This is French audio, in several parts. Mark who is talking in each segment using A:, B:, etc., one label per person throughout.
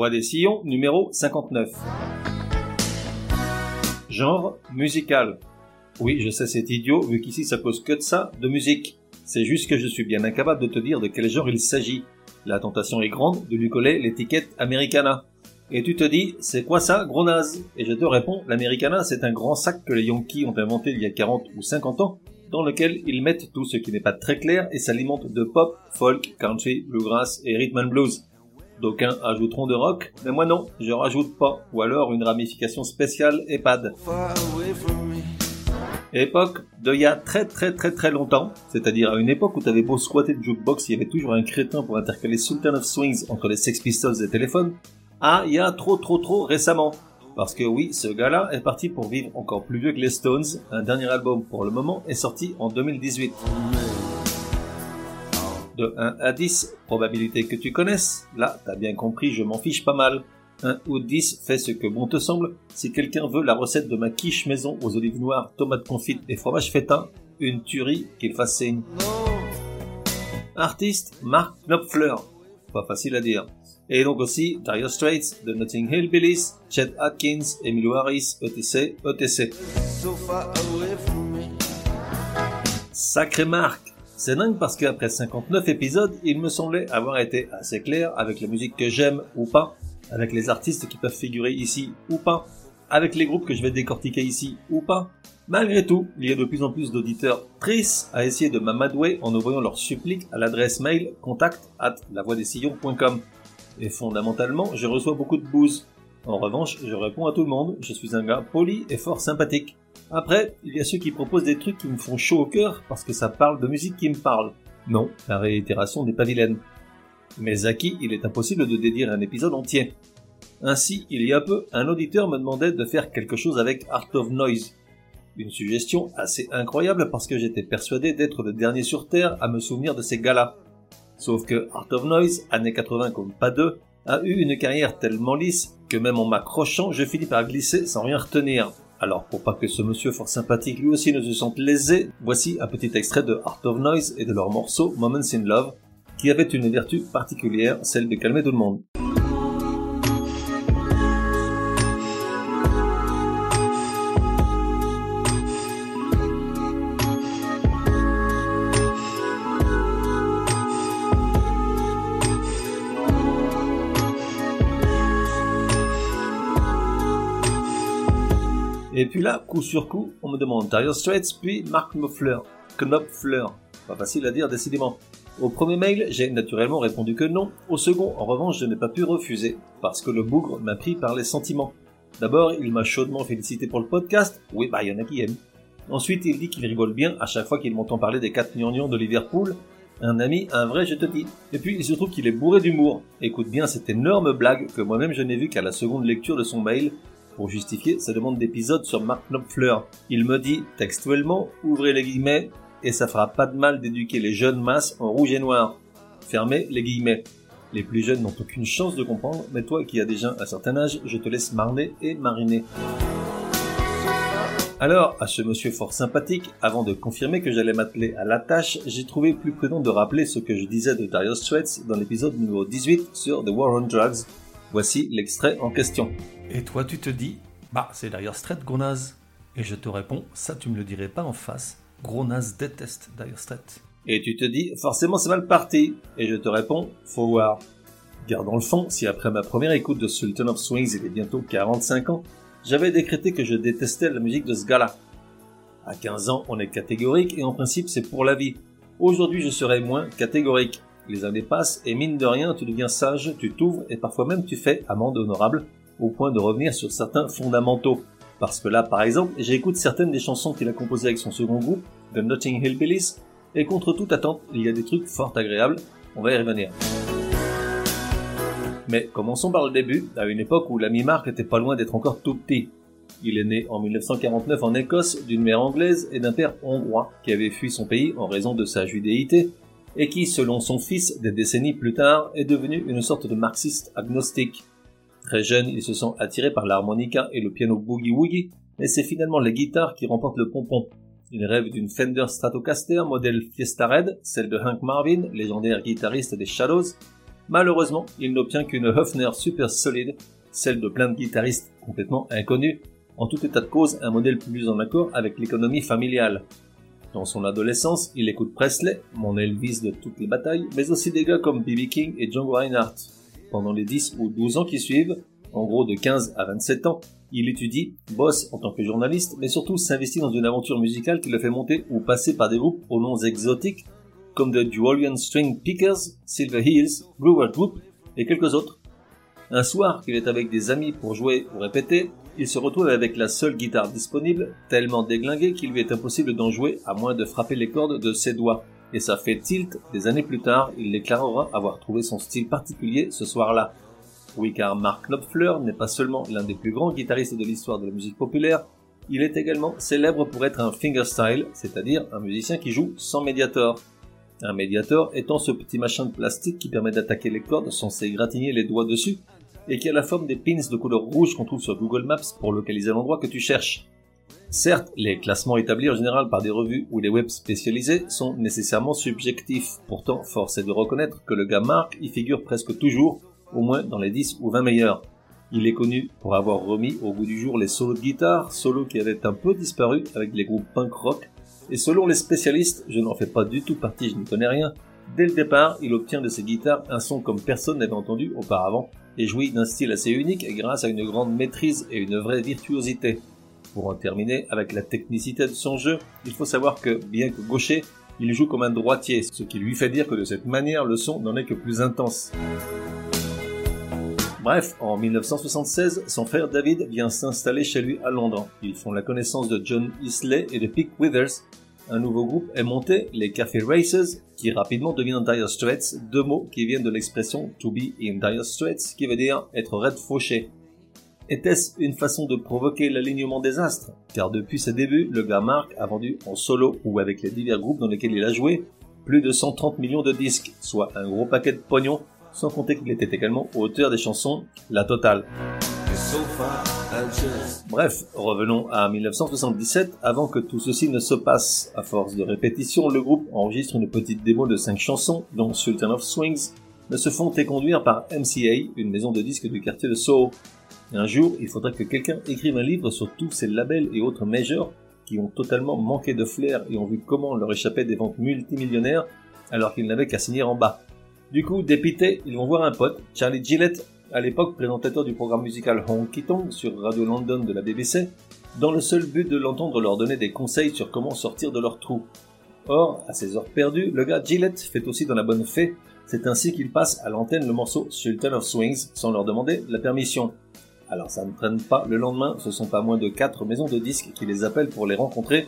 A: Voix des sillons, numéro 59. Genre musical. Oui, je sais, c'est idiot, vu qu'ici ça cause que de ça, de musique. C'est juste que je suis bien incapable de te dire de quel genre il s'agit. La tentation est grande de lui coller l'étiquette Americana. Et tu te dis, c'est quoi ça, gros naze? Et je te réponds, l'Americana, c'est un grand sac que les Yankees ont inventé il y a 40 ou 50 ans, dans lequel ils mettent tout ce qui n'est pas très clair et s'alimentent de pop, folk, country, bluegrass et rhythm and blues. D'aucuns ajouteront de rock, mais moi non, je rajoute pas, ou alors une ramification spéciale EHPAD. Époque de il y a très très très très longtemps, c'est-à-dire à une époque où t'avais beau squatter de jukebox, il y avait toujours un crétin pour intercaler Sultan of Swings entre les Sex Pistols et téléphones, ah, il y a trop trop trop récemment. Parce que oui, ce gars-là est parti pour vivre encore plus vieux que les Stones, un dernier album pour le moment est sorti en 2018 de 1 à 10, probabilité que tu connaisses, là, t'as bien compris, je m'en fiche pas mal. 1 ou 10, fais ce que bon te semble. Si quelqu'un veut la recette de ma quiche maison aux olives noires, tomates confites et fromage feta, une tuerie qu'il fasse signe. Artiste, Mark Knopfler. Pas facile à dire. Et donc aussi Dire Straits, The Notting Hill Billies, Chet Atkins, Emilio Harris, ETC, ETC. Sacré Marc c'est dingue parce qu'après 59 épisodes, il me semblait avoir été assez clair avec la musique que j'aime ou pas, avec les artistes qui peuvent figurer ici ou pas, avec les groupes que je vais décortiquer ici ou pas. Malgré tout, il y a de plus en plus d'auditeurs tristes à essayer de m'amadouer en envoyant leurs suppliques à l'adresse mail contact at lavoidessillons.com. Et fondamentalement, je reçois beaucoup de bouse. En revanche, je réponds à tout le monde, je suis un gars poli et fort sympathique. Après, il y a ceux qui proposent des trucs qui me font chaud au cœur parce que ça parle de musique qui me parle. Non, la réitération n'est pas vilaine. Mais à qui il est impossible de dédier un épisode entier. Ainsi, il y a peu, un auditeur me demandait de faire quelque chose avec Art of Noise. Une suggestion assez incroyable parce que j'étais persuadé d'être le dernier sur Terre à me souvenir de ces gars-là. Sauf que Art of Noise, années 80 comme pas deux, a eu une carrière tellement lisse que même en m'accrochant, je finis par glisser sans rien retenir. Alors, pour pas que ce monsieur fort sympathique lui aussi ne se sente lésé, voici un petit extrait de Art of Noise et de leur morceau Moments in Love, qui avait une vertu particulière, celle de calmer tout le monde. Puis là, coup sur coup, on me demande Dire Straits, puis Mark Knopfler. Knopfler. Pas facile à dire, décidément. Au premier mail, j'ai naturellement répondu que non. Au second, en revanche, je n'ai pas pu refuser, parce que le bougre m'a pris par les sentiments. D'abord, il m'a chaudement félicité pour le podcast. Oui, bah, il y en a qui aiment. Ensuite, il dit qu'il rigole bien à chaque fois qu'il m'entend parler des quatre gnangnans de Liverpool. Un ami, un vrai, je te dis. Et puis, il se trouve qu'il est bourré d'humour. Écoute bien cette énorme blague que moi-même je n'ai vue qu'à la seconde lecture de son mail pour justifier sa demande d'épisode sur Mark Knopfler. Il me dit textuellement, ouvrez les guillemets, et ça fera pas de mal d'éduquer les jeunes masses en rouge et noir. Fermez les guillemets. Les plus jeunes n'ont aucune chance de comprendre, mais toi qui as déjà un certain âge, je te laisse marner et mariner. Alors, à ce monsieur fort sympathique, avant de confirmer que j'allais m'atteler à la tâche, j'ai trouvé plus prudent de rappeler ce que je disais de Darius Straits dans l'épisode numéro 18 sur The War on Drugs. Voici l'extrait en question. Et toi, tu te dis, bah, c'est d'ailleurs Strait, gros Et je te réponds, ça, tu me le dirais pas en face. Gros déteste Dire Straits. Et tu te dis, forcément, c'est mal parti. Et je te réponds, faut voir. Gardons le fond, si après ma première écoute de Sultan of Swings, il est bientôt 45 ans, j'avais décrété que je détestais la musique de ce gars-là. À 15 ans, on est catégorique et en principe, c'est pour la vie. Aujourd'hui, je serai moins catégorique. Les années passent et mine de rien, tu deviens sage, tu t'ouvres et parfois même tu fais amende honorable au point de revenir sur certains fondamentaux. Parce que là, par exemple, j'écoute certaines des chansons qu'il a composées avec son second groupe, The Notting Hill Billies, et contre toute attente, il y a des trucs fort agréables, on va y revenir. Mais commençons par le début, à une époque où l'ami Mark était pas loin d'être encore tout petit. Il est né en 1949 en Écosse d'une mère anglaise et d'un père hongrois qui avait fui son pays en raison de sa judéité et qui, selon son fils des décennies plus tard, est devenu une sorte de marxiste agnostique. Très jeune, il se sent attiré par l'harmonica et le piano boogie-woogie, mais c'est finalement les guitares qui remportent le pompon. Il rêve d'une Fender Stratocaster modèle Fiesta Red, celle de Hank Marvin, légendaire guitariste des Shadows. Malheureusement, il n'obtient qu'une Hofner super solide, celle de plein de guitaristes complètement inconnus, en tout état de cause un modèle plus en accord avec l'économie familiale. Dans son adolescence, il écoute Presley, mon Elvis de toutes les batailles, mais aussi des gars comme B.B. King et Django Reinhardt. Pendant les 10 ou 12 ans qui suivent, en gros de 15 à 27 ans, il étudie, bosse en tant que journaliste, mais surtout s'investit dans une aventure musicale qui le fait monter ou passer par des groupes aux noms exotiques, comme The Duolian String Pickers, Silver Hills, Brewer Group et quelques autres. Un soir qu'il est avec des amis pour jouer ou répéter, il se retrouve avec la seule guitare disponible, tellement déglinguée qu'il lui est impossible d'en jouer à moins de frapper les cordes de ses doigts. Et ça fait tilt, des années plus tard, il déclarera avoir trouvé son style particulier ce soir-là. Oui, car Mark Knopfler n'est pas seulement l'un des plus grands guitaristes de l'histoire de la musique populaire, il est également célèbre pour être un fingerstyle, c'est-à-dire un musicien qui joue sans médiator. Un médiator étant ce petit machin de plastique qui permet d'attaquer les cordes sans s'égratigner les doigts dessus et qui a la forme des pins de couleur rouge qu'on trouve sur Google Maps pour localiser l'endroit que tu cherches. Certes, les classements établis en général par des revues ou des webs spécialisés sont nécessairement subjectifs. Pourtant, force est de reconnaître que le gars Mark y figure presque toujours, au moins dans les 10 ou 20 meilleurs. Il est connu pour avoir remis au bout du jour les solos de guitare, solos qui avaient un peu disparu avec les groupes punk rock, et selon les spécialistes, je n'en fais pas du tout partie, je n'y connais rien, dès le départ, il obtient de ses guitares un son comme personne n'avait entendu auparavant, et jouit d'un style assez unique grâce à une grande maîtrise et une vraie virtuosité. Pour en terminer avec la technicité de son jeu, il faut savoir que, bien que gaucher, il joue comme un droitier, ce qui lui fait dire que de cette manière le son n'en est que plus intense. Bref, en 1976, son frère David vient s'installer chez lui à Londres. Ils font la connaissance de John Isley et de Pick Withers, un nouveau groupe est monté, les Café Races, qui rapidement deviennent Dire Straits, deux mots qui viennent de l'expression to be in Dire Straits, qui veut dire être raide fauché. Était-ce une façon de provoquer l'alignement des astres? Car depuis ses débuts, le gars Mark a vendu en solo ou avec les divers groupes dans lesquels il a joué plus de 130 millions de disques, soit un gros paquet de pognon, sans compter qu'il était également auteur des chansons La Totale. Bref, revenons à 1977. Avant que tout ceci ne se passe, à force de répétition, le groupe enregistre une petite démo de 5 chansons, dont Sultan of Swings, ne se font éconduire par MCA, une maison de disques du quartier de Soho. Un jour, il faudrait que quelqu'un écrive un livre sur tous ces labels et autres majors qui ont totalement manqué de flair et ont vu comment leur échappaient des ventes multimillionnaires alors qu'ils n'avaient qu'à signer en bas. Du coup, dépités, ils vont voir un pote, Charlie Gillette, à l'époque présentateur du programme musical Honky Tonk sur Radio London de la BBC, dans le seul but de l'entendre leur donner des conseils sur comment sortir de leur trou. Or, à ses heures perdues, le gars Gillette fait aussi dans la bonne fée, c'est ainsi qu'il passe à l'antenne le morceau Sultan of Swings sans leur demander la permission. Alors ça ne traîne pas, le lendemain, ce sont pas moins de quatre maisons de disques qui les appellent pour les rencontrer,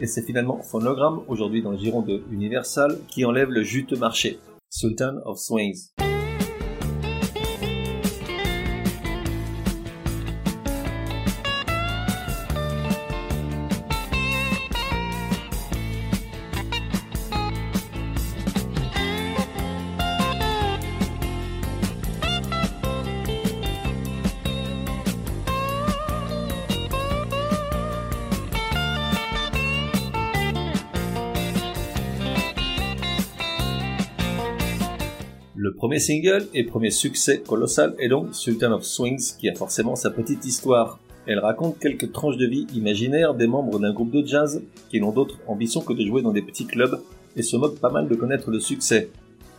A: et c'est finalement Phonogram, aujourd'hui dans le giron de Universal, qui enlève le juteux marché. Sultan of Swings. Premier single et premier succès colossal est donc Sultan of Swings qui a forcément sa petite histoire. Elle raconte quelques tranches de vie imaginaires des membres d'un groupe de jazz qui n'ont d'autre ambition que de jouer dans des petits clubs et se moquent pas mal de connaître le succès.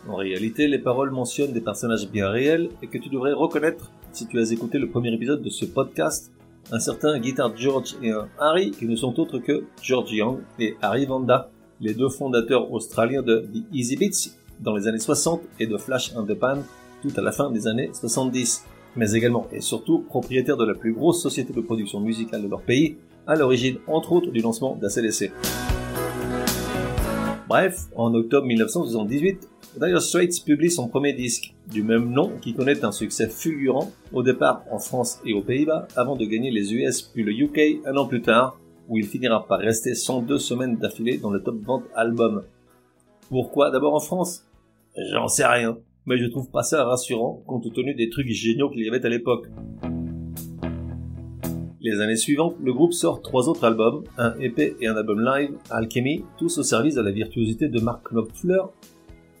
A: En réalité, les paroles mentionnent des personnages bien réels et que tu devrais reconnaître si tu as écouté le premier épisode de ce podcast, un certain Guitar George et un Harry qui ne sont autres que George Young et Harry Vanda, les deux fondateurs australiens de The Easy Beats dans les années 60 et de Flash and the Pan tout à la fin des années 70, mais également et surtout propriétaire de la plus grosse société de production musicale de leur pays, à l'origine entre autres du lancement d'ACDC. Bref, en octobre 1978, Dire Straits publie son premier disque, du même nom, qui connaît un succès fulgurant, au départ en France et aux Pays-Bas, avant de gagner les US puis le UK un an plus tard, où il finira par rester 102 semaines d'affilée dans le top vente album. Pourquoi d'abord en France? J'en sais rien, mais je trouve pas ça rassurant compte tenu des trucs géniaux qu'il y avait à l'époque. Les années suivantes, le groupe sort trois autres albums, un EP et un album live, Alchemy, tous au service de la virtuosité de Mark Knopfler,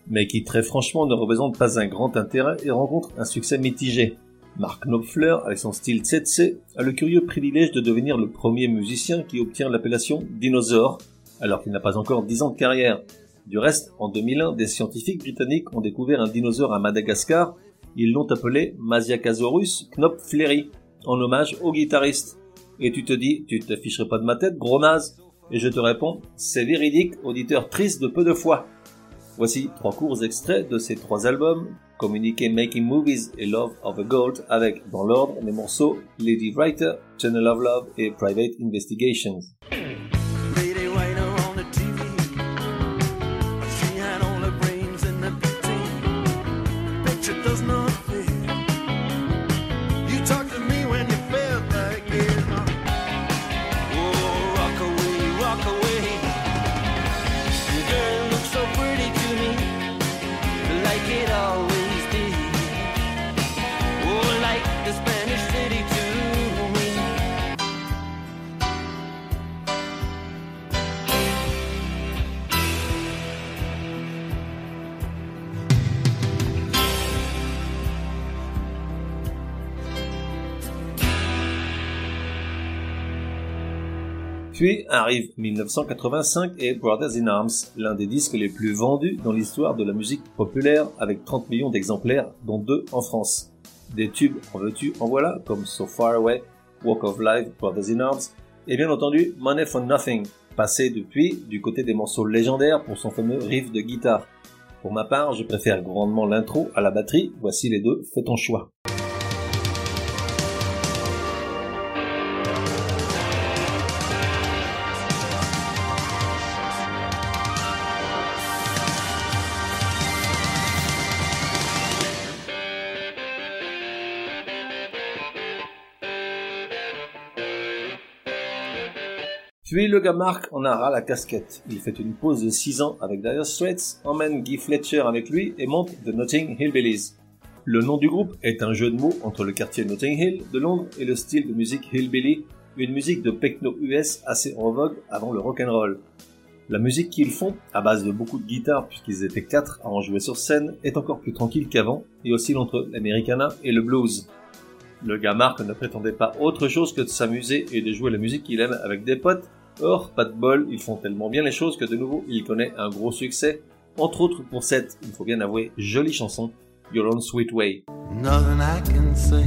A: mais qui très franchement ne représentent pas un grand intérêt et rencontrent un succès mitigé. Mark Knopfler, avec son style tsetse, a le curieux privilège de devenir le premier musicien qui obtient l'appellation dinosaure, alors qu'il n'a pas encore 10 ans de carrière. Du reste, en 2001, des scientifiques britanniques ont découvert un dinosaure à Madagascar. Ils l'ont appelé Masiacasaurus knopfleri, en hommage au guitariste. Et tu te dis, tu t'afficherais pas de ma tête, gros naze Et je te réponds, c'est véridique, auditeur triste de peu de foi. Voici trois courts extraits de ces trois albums, communiqués Making Movies et Love of a Gold, avec, dans l'ordre, les morceaux Lady Writer, Channel of Love et Private Investigations. los no Puis arrive 1985 et Brothers in Arms, l'un des disques les plus vendus dans l'histoire de la musique populaire avec 30 millions d'exemplaires, dont deux en France. Des tubes en veux-tu, en voilà, comme So Far Away, Walk of Life, Brothers in Arms, et bien entendu Money for Nothing, passé depuis du côté des morceaux légendaires pour son fameux riff de guitare. Pour ma part, je préfère grandement l'intro à la batterie, voici les deux, fais ton choix. Puis le gars Mark en a ras la casquette. Il fait une pause de 6 ans avec Dire Straits, emmène Guy Fletcher avec lui et monte The Notting Hillbillies. Le nom du groupe est un jeu de mots entre le quartier Notting Hill de Londres et le style de musique hillbilly, une musique de techno US assez en vogue avant le rock'n'roll. La musique qu'ils font, à base de beaucoup de guitares puisqu'ils étaient quatre à en jouer sur scène, est encore plus tranquille qu'avant et oscille entre l'americana et le blues. Le gars Mark ne prétendait pas autre chose que de s'amuser et de jouer la musique qu'il aime avec des potes, Or, pas de bol, ils font tellement bien les choses que de nouveau, il connaît un gros succès, entre autres pour cette, il faut bien avouer, jolie chanson, Your Own Sweet Way. Nothing I can say.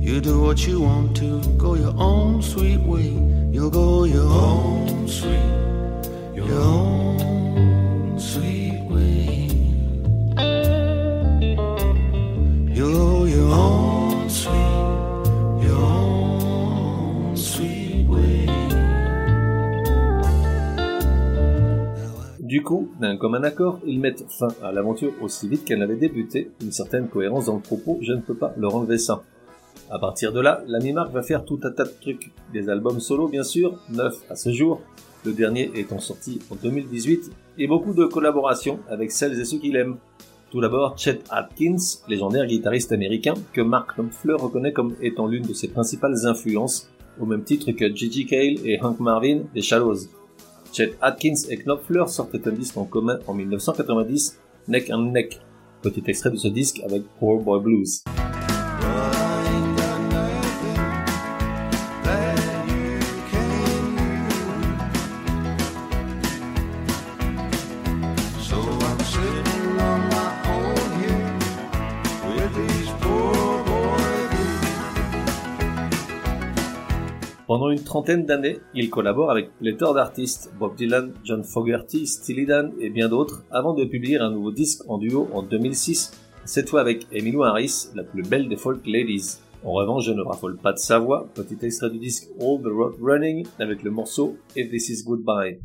A: You do what you want to, go your own sweet way. You'll go your own sweet, your own Du coup, d'un commun accord, ils mettent fin à l'aventure aussi vite qu'elle avait débuté, une certaine cohérence dans le propos, je ne peux pas leur enlever ça. À partir de là, l'ami Mark va faire tout un tas de trucs. Des albums solo bien sûr, neuf à ce jour, le dernier étant sorti en 2018, et beaucoup de collaborations avec celles et ceux qu'il aime. Tout d'abord Chet Atkins, légendaire guitariste américain que Mark Knopfler reconnaît comme étant l'une de ses principales influences, au même titre que Gigi Cale et Hank Marvin des Shallows. Chet Atkins et Knopfler sortent un disque en commun en 1990, Neck and Neck. Petit extrait de ce disque avec Poor Boy Blues. Pendant une trentaine d'années, il collabore avec pléthore d'artistes, Bob Dylan, John Fogerty, Steely Dan et bien d'autres, avant de publier un nouveau disque en duo en 2006, cette fois avec Emily Harris, la plus belle des folk ladies. En revanche, je ne raffole pas de sa voix, petit extrait du disque All the Road Running avec le morceau If This Is Goodbye.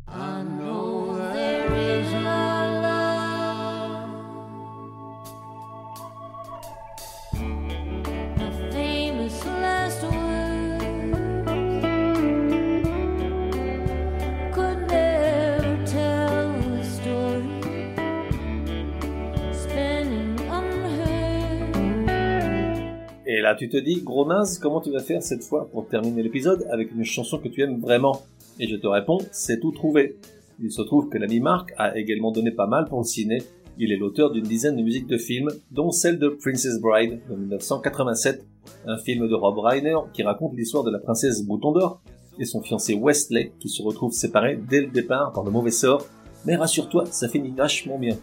A: Tu te dis, gros naze, comment tu vas faire cette fois pour terminer l'épisode avec une chanson que tu aimes vraiment? Et je te réponds, c'est tout trouvé. Il se trouve que l'ami Marc a également donné pas mal pour le ciné. Il est l'auteur d'une dizaine de musiques de films, dont celle de Princess Bride de 1987, un film de Rob Reiner qui raconte l'histoire de la princesse Bouton d'Or et son fiancé Wesley qui se retrouvent séparés dès le départ par le mauvais sort. Mais rassure-toi, ça finit vachement bien.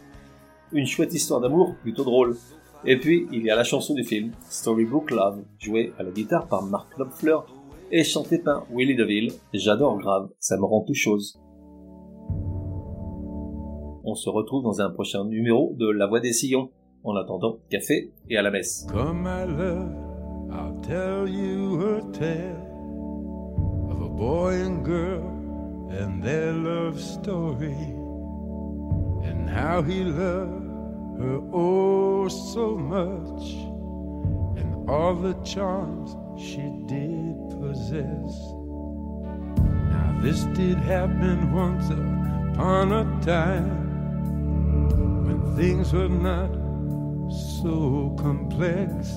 A: Une chouette histoire d'amour plutôt drôle. Et puis, il y a la chanson du film, Storybook Love, jouée à la guitare par Mark Knopfler et chantée par Willie DeVille. J'adore grave, ça me rend tout chose. On se retrouve dans un prochain numéro de La Voix des Sillons. En attendant, café et à la messe.
B: Come, love, I'll tell you a tale of a boy and girl and their love story, and how he oh so much, and all the charms she did possess. Now, this did happen once upon a time when things were not so complex,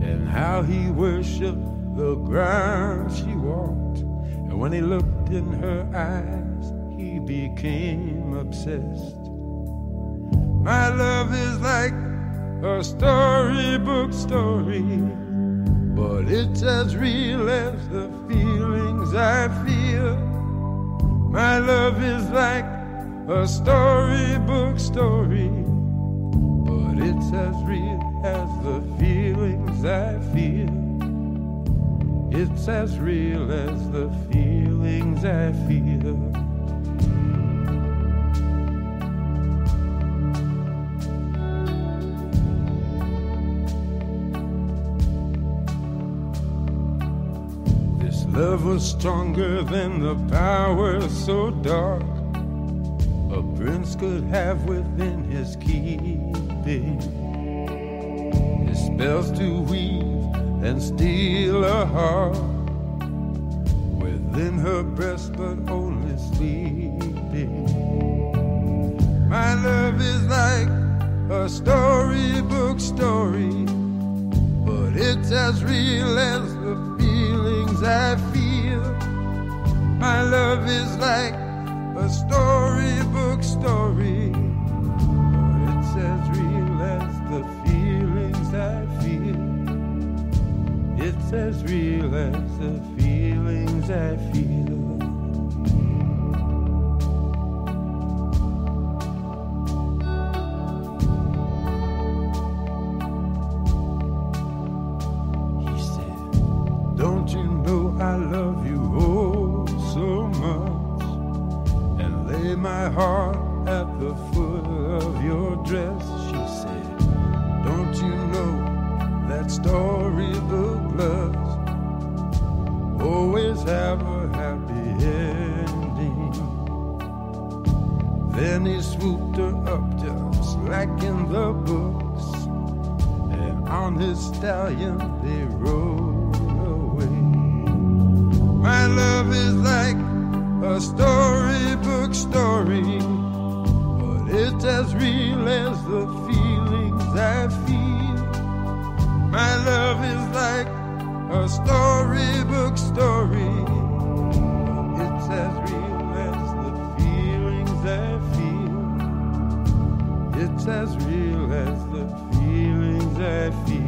B: and how he worshiped the ground she walked. And when he looked in her eyes, he became obsessed. My love is like a storybook story, but it's as real as the feelings I feel. My love is like a storybook story, but it's as real as the feelings I feel. It's as real as the feelings I feel. Love was stronger than the power so dark a prince could have within his keeping. His spells to weave and steal a heart within her breast, but only sleeping. My love is like a storybook story, but it's as real as the I feel. My love is like a storybook story, but it's as real as the feelings I feel. It's as real as the feelings I feel. As real as the feelings I feel.